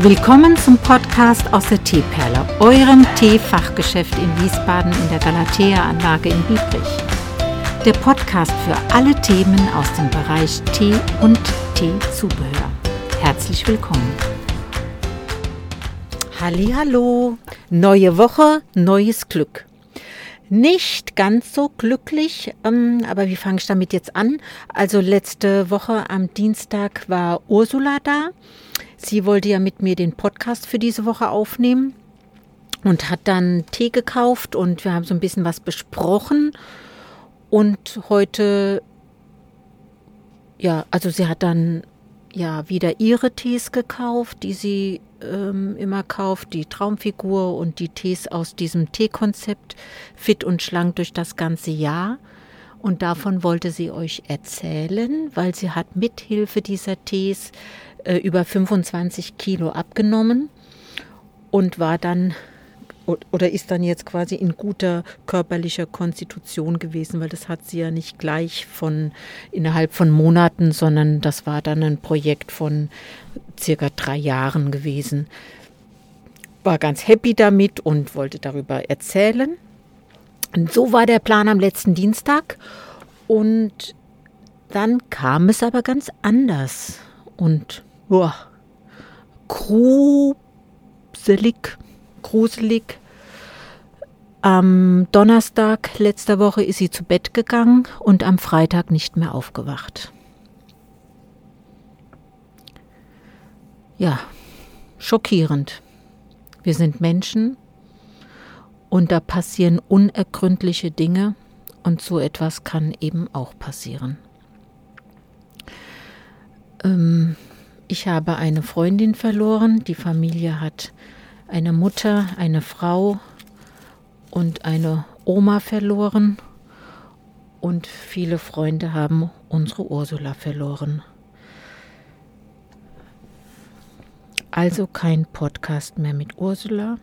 Willkommen zum Podcast aus der Teeperle, eurem Teefachgeschäft in Wiesbaden in der Galatea-Anlage in Biebrich. Der Podcast für alle Themen aus dem Bereich Tee und Teezubehör. Herzlich willkommen. Hallo, neue Woche, neues Glück. Nicht ganz so glücklich, ähm, aber wie fange ich damit jetzt an? Also letzte Woche am Dienstag war Ursula da Sie wollte ja mit mir den Podcast für diese Woche aufnehmen und hat dann Tee gekauft und wir haben so ein bisschen was besprochen. Und heute, ja, also sie hat dann ja wieder ihre Tees gekauft, die sie ähm, immer kauft, die Traumfigur und die Tees aus diesem Teekonzept fit und schlank durch das ganze Jahr. Und davon wollte sie euch erzählen, weil sie hat mithilfe dieser Tees äh, über 25 Kilo abgenommen und war dann oder ist dann jetzt quasi in guter körperlicher Konstitution gewesen, weil das hat sie ja nicht gleich von innerhalb von Monaten, sondern das war dann ein Projekt von circa drei Jahren gewesen. War ganz happy damit und wollte darüber erzählen. Und so war der Plan am letzten Dienstag und dann kam es aber ganz anders und boah, gruselig, gruselig. Am Donnerstag letzter Woche ist sie zu Bett gegangen und am Freitag nicht mehr aufgewacht. Ja, schockierend. Wir sind Menschen und da passieren unergründliche Dinge und so etwas kann eben auch passieren. Ähm, ich habe eine Freundin verloren. Die Familie hat eine Mutter, eine Frau und eine Oma verloren. Und viele Freunde haben unsere Ursula verloren. Also kein Podcast mehr mit Ursula.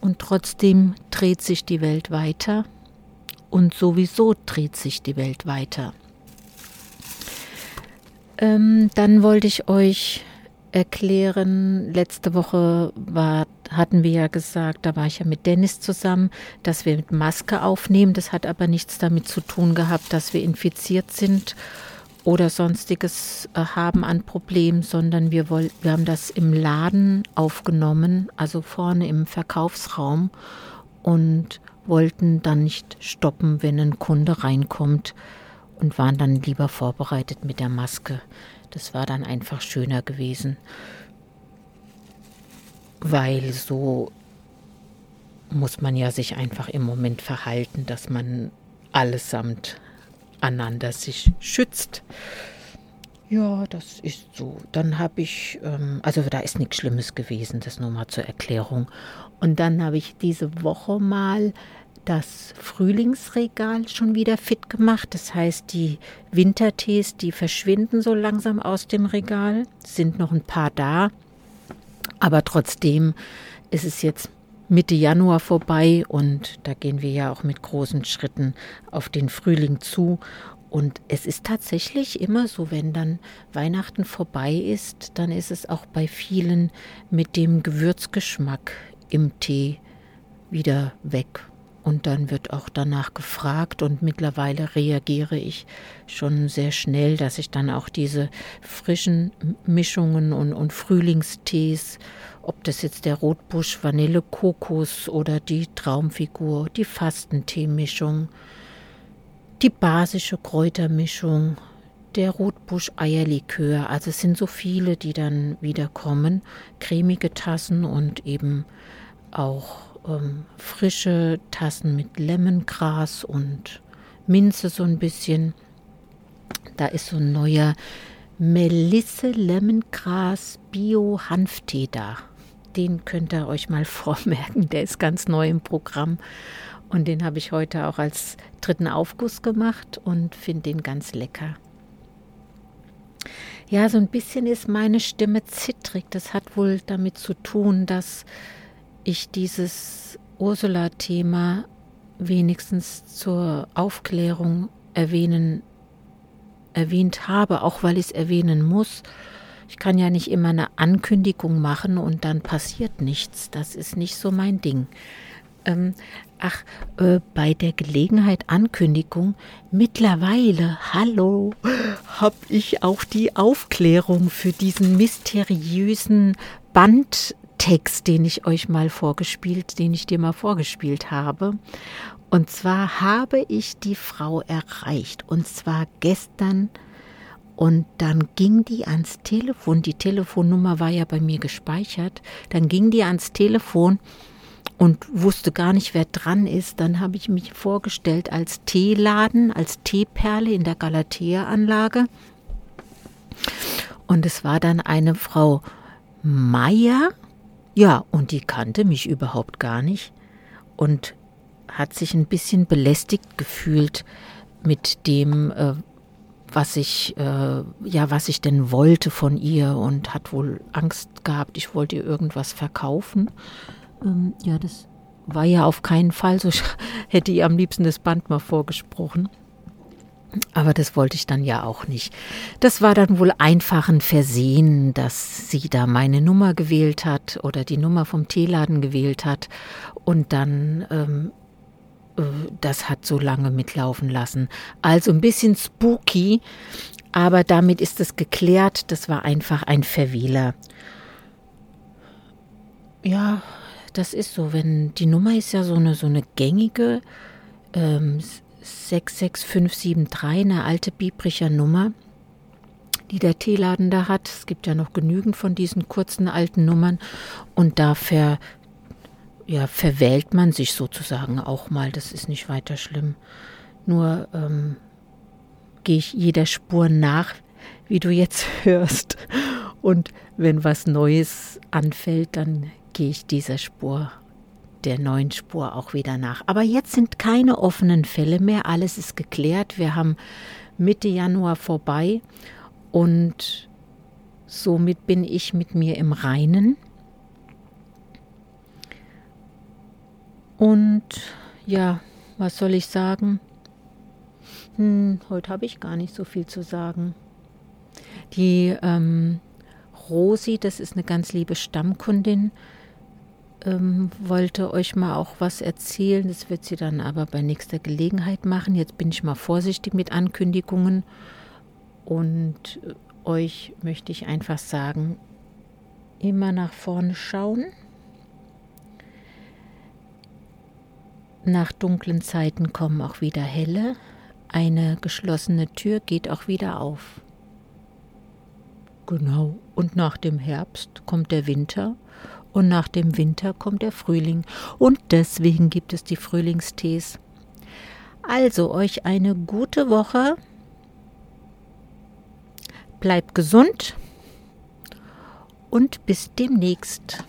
Und trotzdem dreht sich die Welt weiter. Und sowieso dreht sich die Welt weiter. Ähm, dann wollte ich euch erklären, letzte Woche war, hatten wir ja gesagt, da war ich ja mit Dennis zusammen, dass wir mit Maske aufnehmen. Das hat aber nichts damit zu tun gehabt, dass wir infiziert sind oder sonstiges äh, haben an Problemen, sondern wir, woll, wir haben das im Laden aufgenommen, also vorne im Verkaufsraum und wollten dann nicht stoppen, wenn ein Kunde reinkommt und waren dann lieber vorbereitet mit der Maske. Das war dann einfach schöner gewesen, weil so muss man ja sich einfach im Moment verhalten, dass man allesamt einander sich schützt. Ja, das ist so. Dann habe ich, ähm, also da ist nichts Schlimmes gewesen, das nur mal zur Erklärung. Und dann habe ich diese Woche mal das Frühlingsregal schon wieder fit gemacht. Das heißt, die Wintertees, die verschwinden so langsam aus dem Regal, sind noch ein paar da. Aber trotzdem ist es jetzt Mitte Januar vorbei und da gehen wir ja auch mit großen Schritten auf den Frühling zu. Und es ist tatsächlich immer so, wenn dann Weihnachten vorbei ist, dann ist es auch bei vielen mit dem Gewürzgeschmack im Tee wieder weg. Und dann wird auch danach gefragt und mittlerweile reagiere ich schon sehr schnell, dass ich dann auch diese frischen Mischungen und, und Frühlingstees, ob das jetzt der Rotbusch Vanille Kokos oder die Traumfigur, die Fastenteemischung, die basische Kräutermischung, der Rotbusch Eierlikör, also es sind so viele, die dann wieder kommen, cremige Tassen und eben auch ähm, frische Tassen mit Lemongras und Minze so ein bisschen. Da ist so ein neuer Melisse Lemongras Bio Hanftee da. Den könnt ihr euch mal vormerken, der ist ganz neu im Programm. Und den habe ich heute auch als dritten Aufguss gemacht und finde den ganz lecker. Ja, so ein bisschen ist meine Stimme zittrig. Das hat wohl damit zu tun, dass ich dieses Ursula-Thema wenigstens zur Aufklärung erwähnen, erwähnt habe, auch weil ich es erwähnen muss. Ich kann ja nicht immer eine Ankündigung machen und dann passiert nichts. Das ist nicht so mein Ding. Ähm, ach, äh, bei der Gelegenheit Ankündigung, mittlerweile, hallo, habe ich auch die Aufklärung für diesen mysteriösen Bandtext, den ich euch mal vorgespielt, den ich dir mal vorgespielt habe. Und zwar habe ich die Frau erreicht. Und zwar gestern. Und dann ging die ans Telefon. Die Telefonnummer war ja bei mir gespeichert. Dann ging die ans Telefon und wusste gar nicht, wer dran ist. Dann habe ich mich vorgestellt als Teeladen, als Teeperle in der Galatea-Anlage. Und es war dann eine Frau Meier. Ja, und die kannte mich überhaupt gar nicht. Und hat sich ein bisschen belästigt gefühlt mit dem, äh, was ich, äh, ja, was ich denn wollte von ihr und hat wohl Angst gehabt, ich wollte ihr irgendwas verkaufen. Ähm, ja, das war ja auf keinen Fall so. Hätte ihr am liebsten das Band mal vorgesprochen. Aber das wollte ich dann ja auch nicht. Das war dann wohl einfach ein Versehen, dass sie da meine Nummer gewählt hat oder die Nummer vom Teeladen gewählt hat und dann ähm, äh, das hat so lange mitlaufen lassen. Also ein bisschen spooky, aber damit ist es geklärt. Das war einfach ein Verwähler. Ja, das ist so. Wenn die Nummer ist ja so eine so eine gängige ähm, 66573, eine alte Biebricher Nummer, die der Teeladen da hat. Es gibt ja noch genügend von diesen kurzen alten Nummern und da ver ja, verwählt man sich sozusagen auch mal. Das ist nicht weiter schlimm. Nur ähm, gehe ich jeder Spur nach, wie du jetzt hörst. Und wenn was Neues anfällt, dann gehe ich dieser Spur, der neuen Spur auch wieder nach. Aber jetzt sind keine offenen Fälle mehr. Alles ist geklärt. Wir haben Mitte Januar vorbei und somit bin ich mit mir im Reinen. Und ja, was soll ich sagen? Hm, heute habe ich gar nicht so viel zu sagen. Die ähm, Rosi, das ist eine ganz liebe Stammkundin, ähm, wollte euch mal auch was erzählen. Das wird sie dann aber bei nächster Gelegenheit machen. Jetzt bin ich mal vorsichtig mit Ankündigungen. Und euch möchte ich einfach sagen, immer nach vorne schauen Nach dunklen Zeiten kommen auch wieder helle, eine geschlossene Tür geht auch wieder auf. Genau, und nach dem Herbst kommt der Winter und nach dem Winter kommt der Frühling und deswegen gibt es die Frühlingstees. Also euch eine gute Woche, bleibt gesund und bis demnächst.